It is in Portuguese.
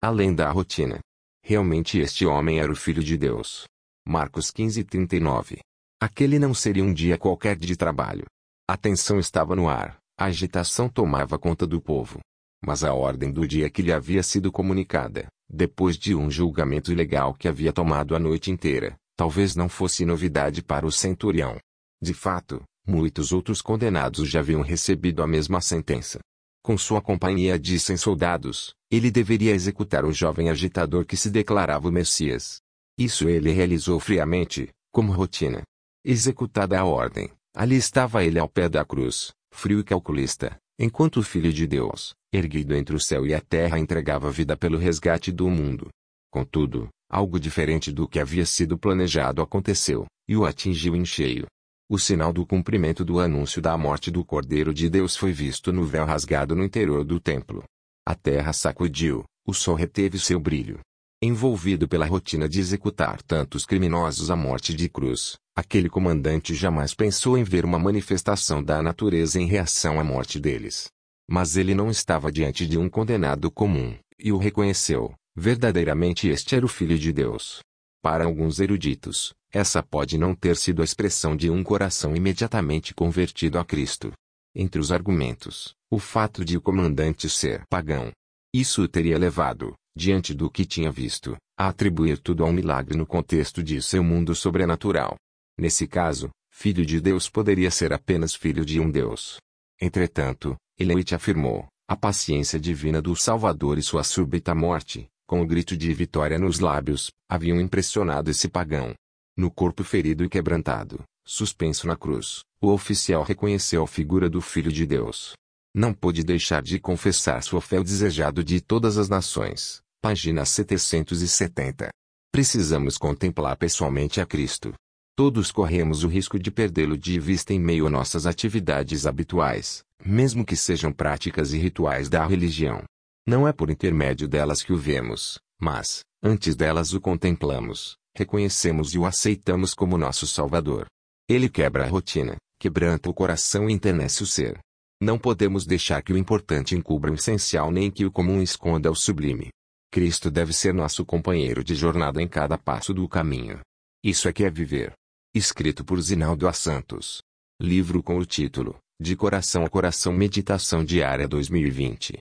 além da rotina. Realmente este homem era o Filho de Deus. Marcos 15, 39. Aquele não seria um dia qualquer de trabalho. A tensão estava no ar, a agitação tomava conta do povo. Mas a ordem do dia que lhe havia sido comunicada, depois de um julgamento ilegal que havia tomado a noite inteira, talvez não fosse novidade para o centurião. De fato, muitos outros condenados já haviam recebido a mesma sentença. Com sua companhia de cem soldados, ele deveria executar o jovem agitador que se declarava o Messias. Isso ele realizou friamente, como rotina. Executada a ordem, ali estava ele ao pé da cruz, frio e calculista, enquanto o Filho de Deus, erguido entre o céu e a terra entregava vida pelo resgate do mundo. Contudo, algo diferente do que havia sido planejado aconteceu, e o atingiu em cheio. O sinal do cumprimento do anúncio da morte do Cordeiro de Deus foi visto no véu rasgado no interior do templo. A terra sacudiu, o sol reteve seu brilho. Envolvido pela rotina de executar tantos criminosos à morte de cruz, aquele comandante jamais pensou em ver uma manifestação da natureza em reação à morte deles. Mas ele não estava diante de um condenado comum, e o reconheceu. Verdadeiramente este era o Filho de Deus. Para alguns eruditos, essa pode não ter sido a expressão de um coração imediatamente convertido a Cristo. Entre os argumentos, o fato de o comandante ser pagão. Isso o teria levado, diante do que tinha visto, a atribuir tudo a um milagre no contexto de seu mundo sobrenatural. Nesse caso, filho de Deus poderia ser apenas filho de um Deus. Entretanto, Elite afirmou, a paciência divina do Salvador e sua súbita morte, com o grito de vitória nos lábios, haviam impressionado esse pagão. No corpo ferido e quebrantado, suspenso na cruz, o oficial reconheceu a figura do Filho de Deus. Não pôde deixar de confessar sua fé ao desejado de todas as nações. Página 770. Precisamos contemplar pessoalmente a Cristo. Todos corremos o risco de perdê-lo de vista em meio a nossas atividades habituais, mesmo que sejam práticas e rituais da religião. Não é por intermédio delas que o vemos, mas, antes delas o contemplamos, reconhecemos e o aceitamos como nosso Salvador. Ele quebra a rotina, quebranta o coração e enternece o ser. Não podemos deixar que o importante encubra o essencial nem que o comum esconda o sublime. Cristo deve ser nosso companheiro de jornada em cada passo do caminho. Isso é que é viver. Escrito por Zinaldo A. Santos. Livro com o título De Coração a Coração Meditação Diária 2020.